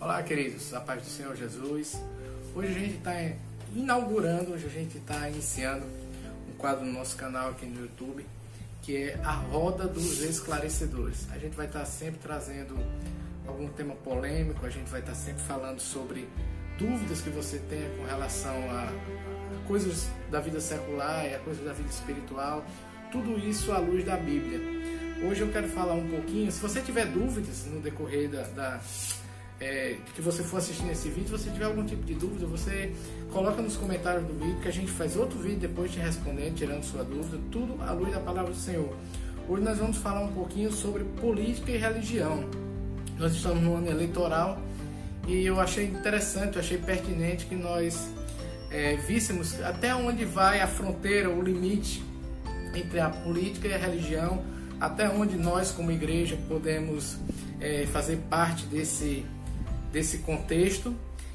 Olá, queridos, a paz do Senhor Jesus. Hoje a gente está inaugurando, hoje a gente está iniciando um quadro no nosso canal aqui no YouTube, que é a Roda dos Esclarecedores. A gente vai estar tá sempre trazendo algum tema polêmico, a gente vai estar tá sempre falando sobre dúvidas que você tenha com relação a coisas da vida secular e a coisas da vida espiritual, tudo isso à luz da Bíblia. Hoje eu quero falar um pouquinho, se você tiver dúvidas no decorrer da, da é, que você for assistindo esse vídeo, você tiver algum tipo de dúvida, você coloca nos comentários do vídeo que a gente faz outro vídeo depois te respondendo, tirando sua dúvida, tudo à luz da palavra do Senhor. Hoje nós vamos falar um pouquinho sobre política e religião. Nós estamos no ano eleitoral e eu achei interessante, eu achei pertinente que nós é, víssemos até onde vai a fronteira, o limite entre a política e a religião, até onde nós como igreja podemos é, fazer parte desse desse contexto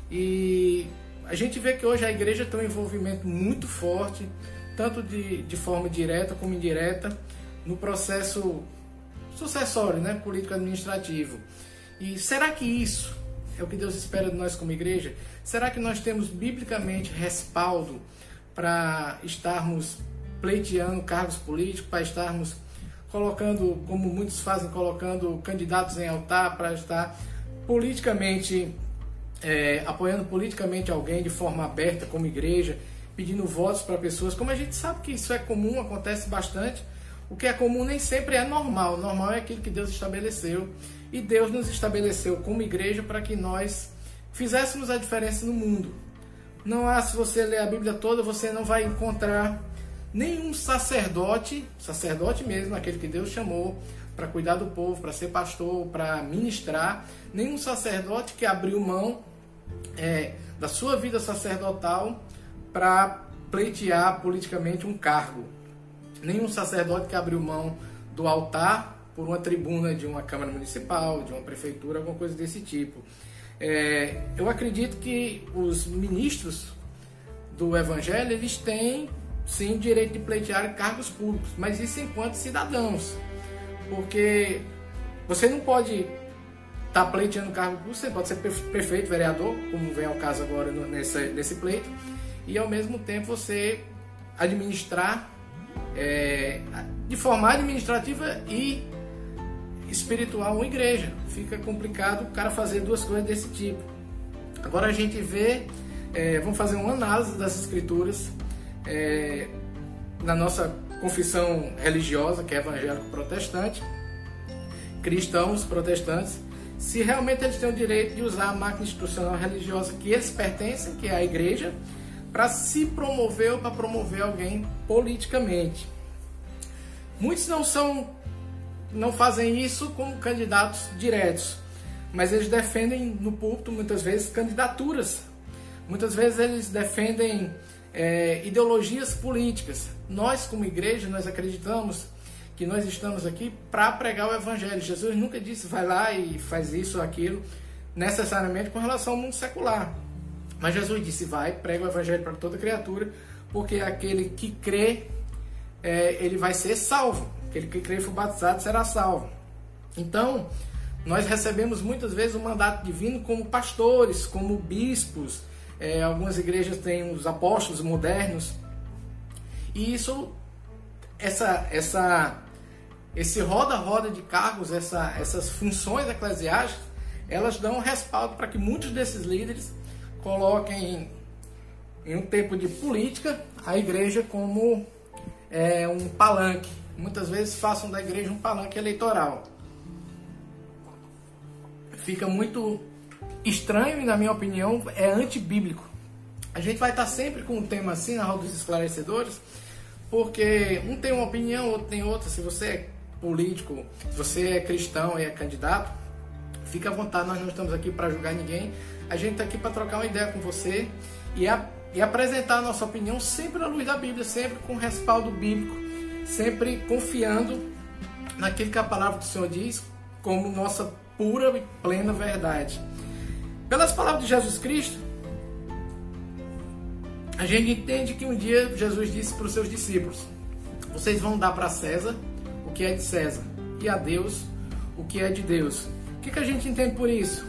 e a gente vê que hoje a igreja tem um envolvimento muito forte, tanto de, de forma direta como indireta, no processo sucessório, né, político-administrativo. E será que isso é o que Deus espera de nós como igreja? Será que nós temos biblicamente respaldo para estarmos pleiteando cargos políticos, para estarmos colocando, como muitos fazem, colocando candidatos em altar para estar politicamente, é, apoiando politicamente alguém de forma aberta como igreja, pedindo votos para pessoas, como a gente sabe que isso é comum, acontece bastante. O que é comum nem sempre é normal. Normal é aquilo que Deus estabeleceu. E Deus nos estabeleceu como igreja para que nós fizéssemos a diferença no mundo. Não há, se você ler a Bíblia toda, você não vai encontrar nenhum sacerdote, sacerdote mesmo, aquele que Deus chamou, para cuidar do povo, para ser pastor, para ministrar, nenhum sacerdote que abriu mão é, da sua vida sacerdotal para pleitear politicamente um cargo. Nenhum sacerdote que abriu mão do altar por uma tribuna de uma Câmara Municipal, de uma prefeitura, alguma coisa desse tipo. É, eu acredito que os ministros do Evangelho eles têm sim direito de pleitear cargos públicos, mas isso enquanto cidadãos porque você não pode estar tá pleiteando cargo público, você pode ser prefeito, vereador, como vem ao caso agora nesse, nesse pleito, e ao mesmo tempo você administrar é, de forma administrativa e espiritual uma igreja. Fica complicado o cara fazer duas coisas desse tipo. Agora a gente vê, é, vamos fazer uma análise das escrituras é, na nossa confissão religiosa, que é evangélico protestante, cristãos protestantes, se realmente eles têm o direito de usar a máquina institucional religiosa que eles pertencem, que é a igreja, para se promover ou para promover alguém politicamente. Muitos não são não fazem isso como candidatos diretos, mas eles defendem no púlpito muitas vezes candidaturas. Muitas vezes eles defendem é, ideologias políticas. Nós, como igreja, nós acreditamos que nós estamos aqui para pregar o evangelho. Jesus nunca disse vai lá e faz isso ou aquilo, necessariamente com relação ao mundo secular. Mas Jesus disse vai, prega o evangelho para toda criatura, porque aquele que crê, é, ele vai ser salvo. Aquele que crê e for batizado será salvo. Então, nós recebemos muitas vezes o mandato divino como pastores, como bispos, é, algumas igrejas têm os apóstolos modernos. E isso, essa, essa, esse roda-roda de cargos, essa, essas funções eclesiásticas, elas dão respaldo para que muitos desses líderes coloquem em um tempo de política a igreja como é, um palanque. Muitas vezes façam da igreja um palanque eleitoral. Fica muito estranho e, na minha opinião, é antibíblico. A gente vai estar sempre com um tema assim na roda dos esclarecedores, porque um tem uma opinião, outro tem outra. Se você é político, se você é cristão e é candidato, fica à vontade, nós não estamos aqui para julgar ninguém. A gente está aqui para trocar uma ideia com você e, a, e apresentar a nossa opinião sempre à luz da Bíblia, sempre com respaldo bíblico, sempre confiando naquilo que a palavra do Senhor diz como nossa pura e plena verdade. Pelas palavras de Jesus Cristo, a gente entende que um dia Jesus disse para os seus discípulos: Vocês vão dar para César o que é de César e a Deus o que é de Deus. O que, que a gente entende por isso?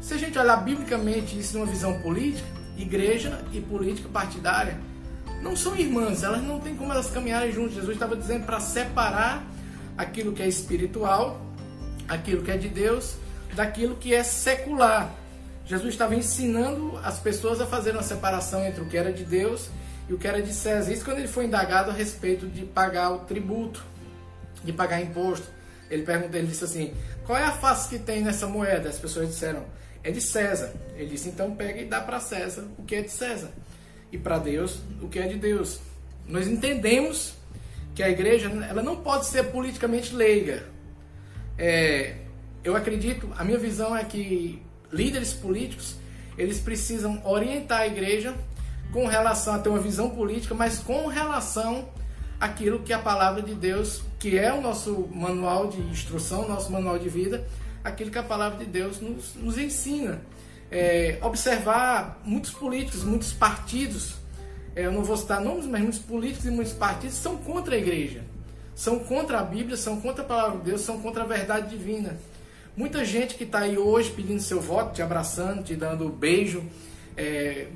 Se a gente olhar biblicamente isso numa visão política, igreja e política partidária não são irmãs, elas não têm como elas caminharem juntas. Jesus estava dizendo para separar aquilo que é espiritual, aquilo que é de Deus, daquilo que é secular. Jesus estava ensinando as pessoas a fazer uma separação entre o que era de Deus e o que era de César. Isso quando ele foi indagado a respeito de pagar o tributo, de pagar imposto. Ele perguntou, ele disse assim: "Qual é a face que tem nessa moeda?" As pessoas disseram: "É de César." Ele disse: "Então pega e dá para César o que é de César e para Deus o que é de Deus." Nós entendemos que a igreja ela não pode ser politicamente leiga. É, eu acredito, a minha visão é que líderes políticos eles precisam orientar a igreja com relação a ter uma visão política, mas com relação àquilo que a palavra de Deus, que é o nosso manual de instrução, nosso manual de vida, aquilo que a palavra de Deus nos, nos ensina. É, observar muitos políticos, muitos partidos, é, eu não vou citar nomes, mas muitos políticos e muitos partidos são contra a igreja, são contra a Bíblia, são contra a palavra de Deus, são contra a verdade divina. Muita gente que está aí hoje pedindo seu voto, te abraçando, te dando beijo, é,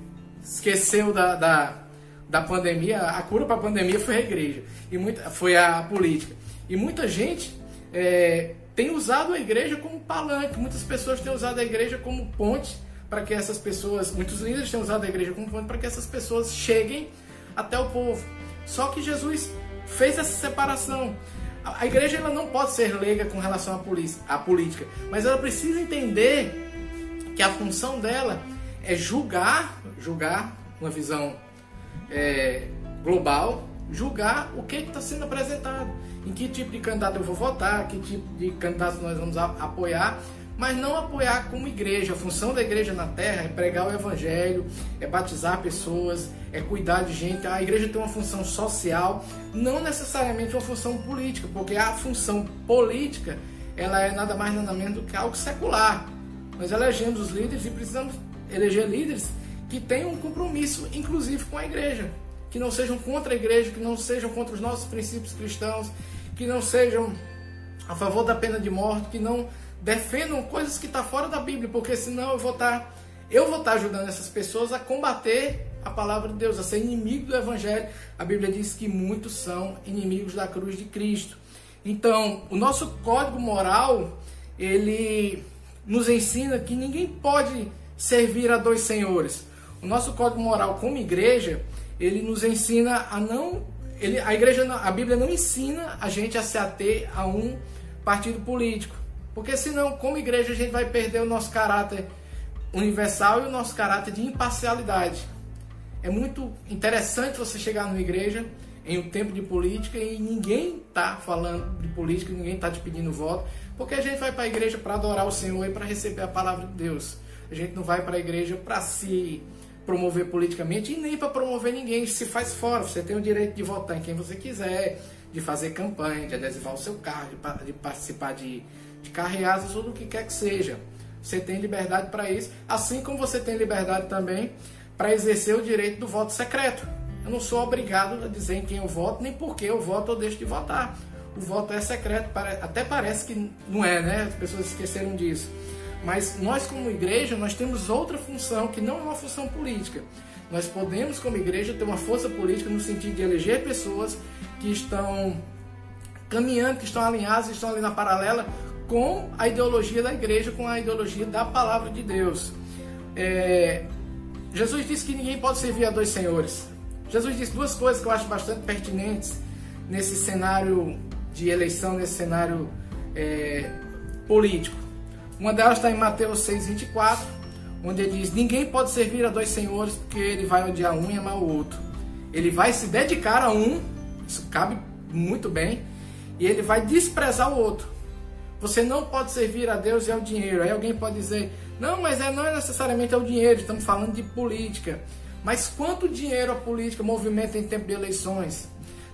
esqueceu da, da, da pandemia, a cura para a pandemia foi a igreja, e muita, foi a política. E muita gente é, tem usado a igreja como palanque, muitas pessoas têm usado a igreja como ponte para que essas pessoas, muitos líderes têm usado a igreja como ponte para que essas pessoas cheguem até o povo. Só que Jesus fez essa separação. A igreja ela não pode ser leiga com relação à, política, mas ela precisa entender que a função dela é julgar, julgar uma visão é, global, julgar o que está sendo apresentado, em que tipo de candidato eu vou votar, que tipo de candidato nós vamos apoiar, mas não apoiar como igreja. A função da igreja na terra é pregar o evangelho, é batizar pessoas, é cuidar de gente. A igreja tem uma função social, não necessariamente uma função política, porque a função política ela é nada mais nada menos do que algo secular. Nós elegemos os líderes e precisamos eleger líderes que tenham um compromisso, inclusive com a igreja, que não sejam contra a igreja, que não sejam contra os nossos princípios cristãos, que não sejam a favor da pena de morte, que não defendam coisas que estão tá fora da Bíblia, porque senão eu vou estar tá, eu vou estar tá ajudando essas pessoas a combater a palavra de Deus, a ser inimigo do evangelho. A Bíblia diz que muitos são inimigos da cruz de Cristo. Então, o nosso código moral, ele nos ensina que ninguém pode servir a dois senhores. O nosso código moral como igreja, ele nos ensina a não ele, a igreja, a Bíblia não ensina a gente a se ater a um partido político. Porque senão, como igreja, a gente vai perder o nosso caráter universal e o nosso caráter de imparcialidade. É muito interessante você chegar numa igreja em um tempo de política e ninguém está falando de política, ninguém está te pedindo voto, porque a gente vai para a igreja para adorar o Senhor e para receber a palavra de Deus. A gente não vai para a igreja para se promover politicamente e nem para promover ninguém. Se faz fora, você tem o direito de votar em quem você quiser, de fazer campanha, de adesivar o seu carro, de, participar de, de carreadas, tudo o que quer que seja. Você tem liberdade para isso, assim como você tem liberdade também para exercer o direito do voto secreto. Eu não sou obrigado a dizer em quem eu voto, nem por que eu voto ou deixo de votar. O voto é secreto, até parece que não é, né? As pessoas esqueceram disso. Mas nós, como igreja, nós temos outra função que não é uma função política. Nós podemos, como igreja, ter uma força política no sentido de eleger pessoas que estão caminhando, que estão alinhadas, estão ali na paralela com a ideologia da igreja, com a ideologia da palavra de Deus. É, Jesus disse que ninguém pode servir a dois senhores. Jesus disse duas coisas que eu acho bastante pertinentes nesse cenário de eleição, nesse cenário é, político. Uma delas está em Mateus 6,24, onde ele diz: Ninguém pode servir a dois senhores porque ele vai odiar um e amar o outro. Ele vai se dedicar a um, isso cabe muito bem, e ele vai desprezar o outro. Você não pode servir a Deus e ao dinheiro. Aí alguém pode dizer: Não, mas é, não é necessariamente ao dinheiro, estamos falando de política. Mas quanto dinheiro a política movimenta em tempo de eleições?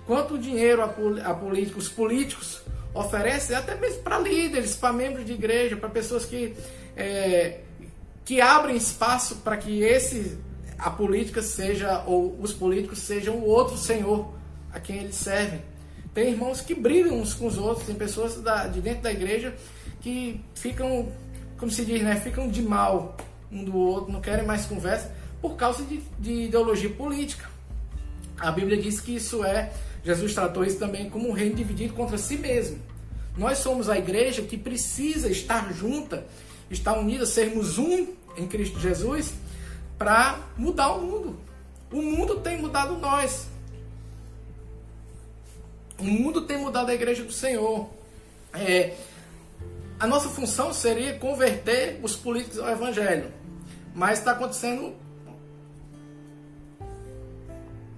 Quanto dinheiro a, a política, os políticos oferece até mesmo para líderes, para membros de igreja, para pessoas que, é, que abrem espaço para que esse, a política seja, ou os políticos sejam o outro senhor a quem eles servem. Tem irmãos que brigam uns com os outros, tem pessoas da, de dentro da igreja que ficam como se diz, né, ficam de mal um do outro, não querem mais conversa por causa de, de ideologia política. A Bíblia diz que isso é, Jesus tratou isso também como um reino dividido contra si mesmo. Nós somos a igreja que precisa estar junta, estar unida, sermos um em Cristo Jesus para mudar o mundo. O mundo tem mudado nós. O mundo tem mudado a igreja do Senhor. É, a nossa função seria converter os políticos ao evangelho. Mas está acontecendo.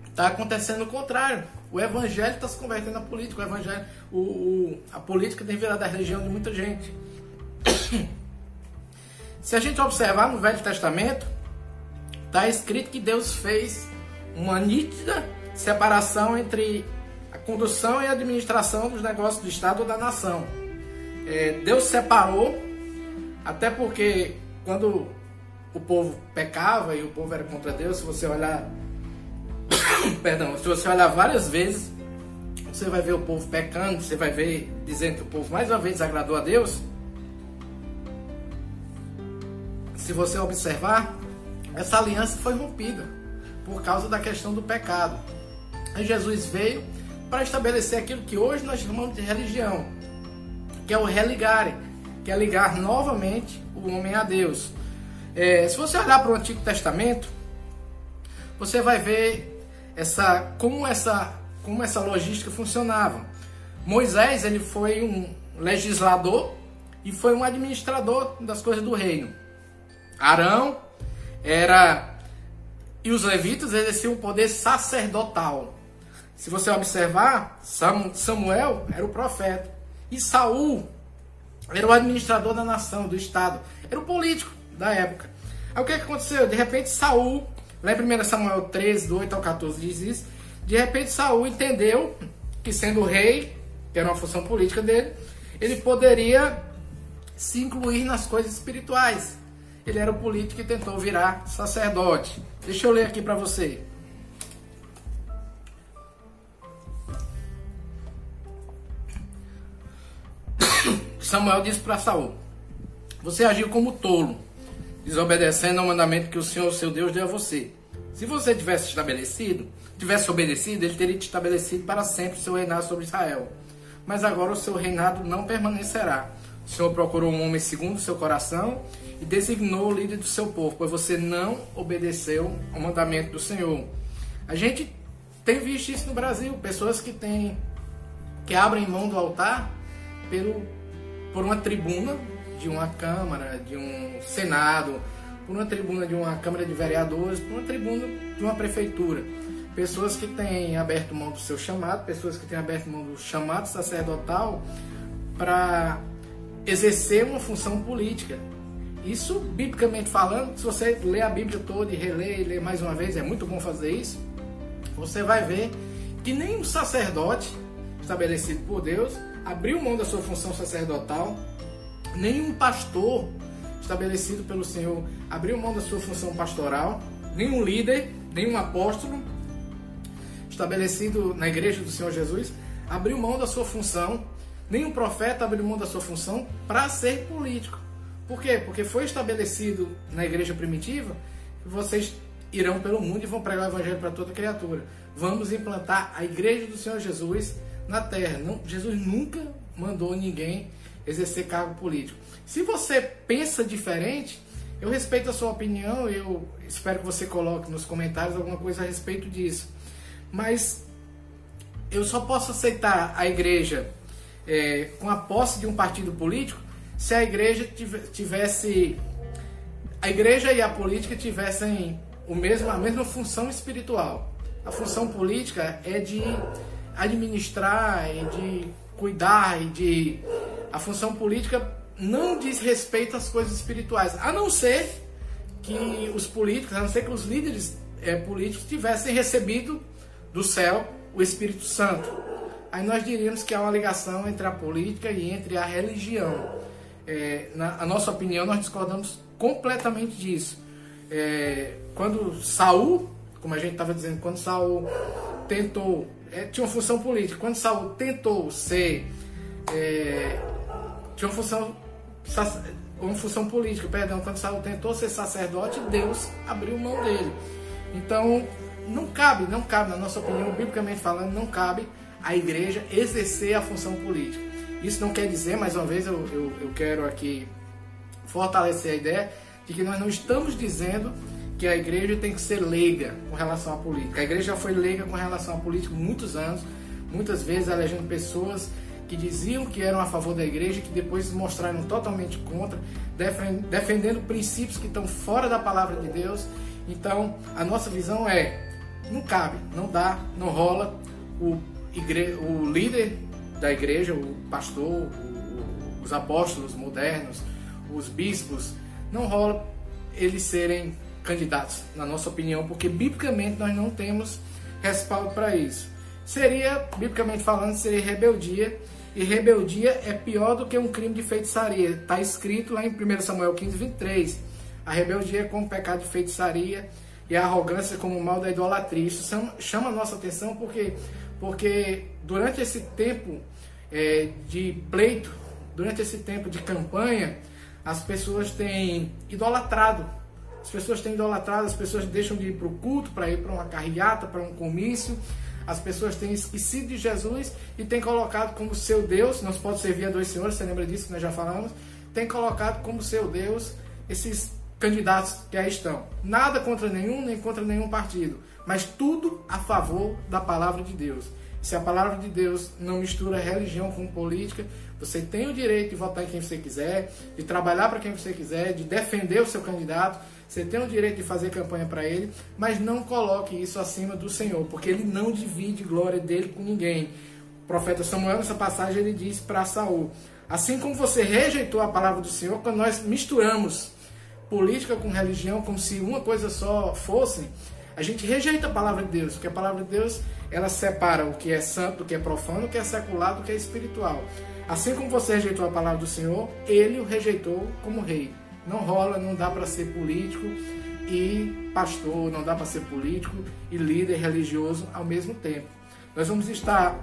Está acontecendo o contrário. O evangelho está se convertendo a política. O evangelho, o, o, a política tem virado a religião de muita gente. Se a gente observar no Velho Testamento, está escrito que Deus fez uma nítida separação entre a condução e a administração dos negócios do Estado ou da nação. É, Deus separou, até porque quando o povo pecava e o povo era contra Deus, se você olhar, perdão, se você olhar várias vezes, você vai ver o povo pecando, você vai ver dizendo que o povo mais uma vez desagradou a Deus. Se você observar, essa aliança foi rompida por causa da questão do pecado. E Jesus veio para estabelecer aquilo que hoje nós chamamos de religião, que é o religare, que é ligar novamente o homem a Deus. É, se você olhar para o Antigo Testamento, você vai ver essa como essa como essa logística funcionava. Moisés ele foi um legislador e foi um administrador das coisas do reino. Arão era e os levitas exerciam o poder sacerdotal. Se você observar, Samuel era o profeta e Saul era o administrador da nação, do estado, era o político da época. Aí o que, é aconteceu? De repente Saul, lá em 1 Samuel 13, do 8 ao 14 diz isso, de repente Saul entendeu que sendo rei, que era uma função política dele, ele poderia se incluir nas coisas espirituais. Ele era o político e tentou virar sacerdote. Deixa eu ler aqui para você. Samuel disse para Saul: Você agiu como tolo desobedecendo ao mandamento que o Senhor, seu Deus, deu a você. Se você tivesse estabelecido, tivesse obedecido, ele teria te estabelecido para sempre o seu reinado sobre Israel. Mas agora o seu reinado não permanecerá. O Senhor procurou um homem segundo o seu coração e designou o líder do seu povo, pois você não obedeceu ao mandamento do Senhor. A gente tem visto isso no Brasil, pessoas que têm que abrem mão do altar pelo, por uma tribuna de uma Câmara, de um Senado, por uma tribuna de uma Câmara de Vereadores, por uma tribuna de uma prefeitura. Pessoas que têm aberto mão do seu chamado, pessoas que têm aberto mão do chamado sacerdotal para exercer uma função política. Isso, biblicamente falando, se você ler a Bíblia toda e reler e ler mais uma vez, é muito bom fazer isso, você vai ver que nem um sacerdote estabelecido por Deus abriu mão da sua função sacerdotal nenhum pastor estabelecido pelo Senhor abriu mão da sua função pastoral, nenhum líder, nenhum apóstolo estabelecido na igreja do Senhor Jesus abriu mão da sua função, nenhum profeta abriu mão da sua função para ser político. Por quê? Porque foi estabelecido na igreja primitiva que vocês irão pelo mundo e vão pregar o evangelho para toda criatura. Vamos implantar a igreja do Senhor Jesus na terra. Não, Jesus nunca mandou ninguém exercer cargo político. Se você pensa diferente, eu respeito a sua opinião, eu espero que você coloque nos comentários alguma coisa a respeito disso. Mas eu só posso aceitar a igreja é, com a posse de um partido político se a igreja tivesse. A igreja e a política tivessem o mesmo, a mesma função espiritual. A função política é de administrar, e de cuidar e de a função política não diz respeito às coisas espirituais, a não ser que os políticos, a não ser que os líderes é, políticos tivessem recebido do céu o Espírito Santo. Aí nós diríamos que há uma ligação entre a política e entre a religião. É, na a nossa opinião, nós discordamos completamente disso. É, quando Saul, como a gente estava dizendo, quando Saul tentou, é, tinha uma função política, quando Saul tentou ser é, tinha uma função uma função política, perdão, quando Saul tentou ser sacerdote, Deus abriu mão dele. Então, não cabe, não cabe, na nossa opinião, biblicamente falando, não cabe a igreja exercer a função política. Isso não quer dizer, mais uma vez, eu, eu, eu quero aqui fortalecer a ideia de que nós não estamos dizendo que a igreja tem que ser leiga com relação à política. A igreja já foi leiga com relação à política muitos anos, muitas vezes elegendo pessoas que diziam que eram a favor da igreja que depois se mostraram totalmente contra, defendendo princípios que estão fora da palavra de Deus. Então, a nossa visão é: não cabe, não dá, não rola. O, igre... o líder da igreja, o pastor, o, os apóstolos modernos, os bispos, não rola eles serem candidatos, na nossa opinião, porque biblicamente nós não temos respaldo para isso. Seria, biblicamente falando, seria rebeldia e rebeldia é pior do que um crime de feitiçaria. Está escrito lá em 1 Samuel 15, 23. A rebeldia é como pecado de feitiçaria e a arrogância como o mal da idolatria. Isso chama a nossa atenção porque, porque durante esse tempo é, de pleito, durante esse tempo de campanha, as pessoas têm idolatrado. As pessoas têm idolatrado, as pessoas deixam de ir para o culto, para ir para uma carreata, para um comício, as pessoas têm esquecido de Jesus e têm colocado como seu Deus, não se pode servir a dois senhores, você lembra disso que nós já falamos? Tem colocado como seu Deus esses candidatos que aí estão. Nada contra nenhum, nem contra nenhum partido, mas tudo a favor da palavra de Deus. Se a palavra de Deus não mistura religião com política, você tem o direito de votar em quem você quiser, de trabalhar para quem você quiser, de defender o seu candidato, você tem o direito de fazer campanha para ele, mas não coloque isso acima do Senhor, porque ele não divide glória dele com ninguém. O profeta Samuel, nessa passagem, ele diz para Saul: Assim como você rejeitou a palavra do Senhor, quando nós misturamos política com religião, como se uma coisa só fosse, a gente rejeita a palavra de Deus, porque a palavra de Deus ela separa o que é santo do que é profano, o que é secular do que é espiritual. Assim como você rejeitou a palavra do Senhor, ele o rejeitou como rei. Não rola, não dá para ser político e pastor, não dá para ser político e líder religioso ao mesmo tempo. Nós vamos estar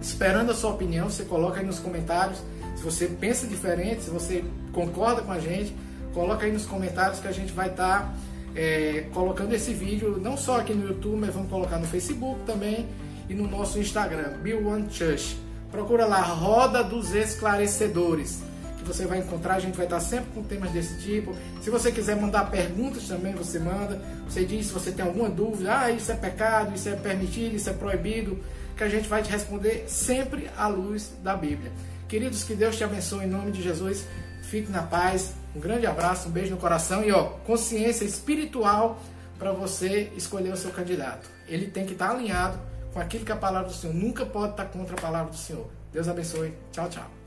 esperando a sua opinião, você coloca aí nos comentários se você pensa diferente, se você concorda com a gente, coloca aí nos comentários que a gente vai estar é, colocando esse vídeo não só aqui no YouTube, mas vamos colocar no Facebook também e no nosso Instagram, Bill One Church. Procura lá, Roda dos Esclarecedores você vai encontrar. A gente vai estar sempre com temas desse tipo. Se você quiser mandar perguntas também, você manda. Você diz se você tem alguma dúvida, ah, isso é pecado, isso é permitido, isso é proibido, que a gente vai te responder sempre à luz da Bíblia. Queridos, que Deus te abençoe em nome de Jesus. Fique na paz. Um grande abraço, um beijo no coração e ó, consciência espiritual para você escolher o seu candidato. Ele tem que estar alinhado com aquilo que a palavra do Senhor nunca pode estar contra a palavra do Senhor. Deus abençoe. Tchau, tchau.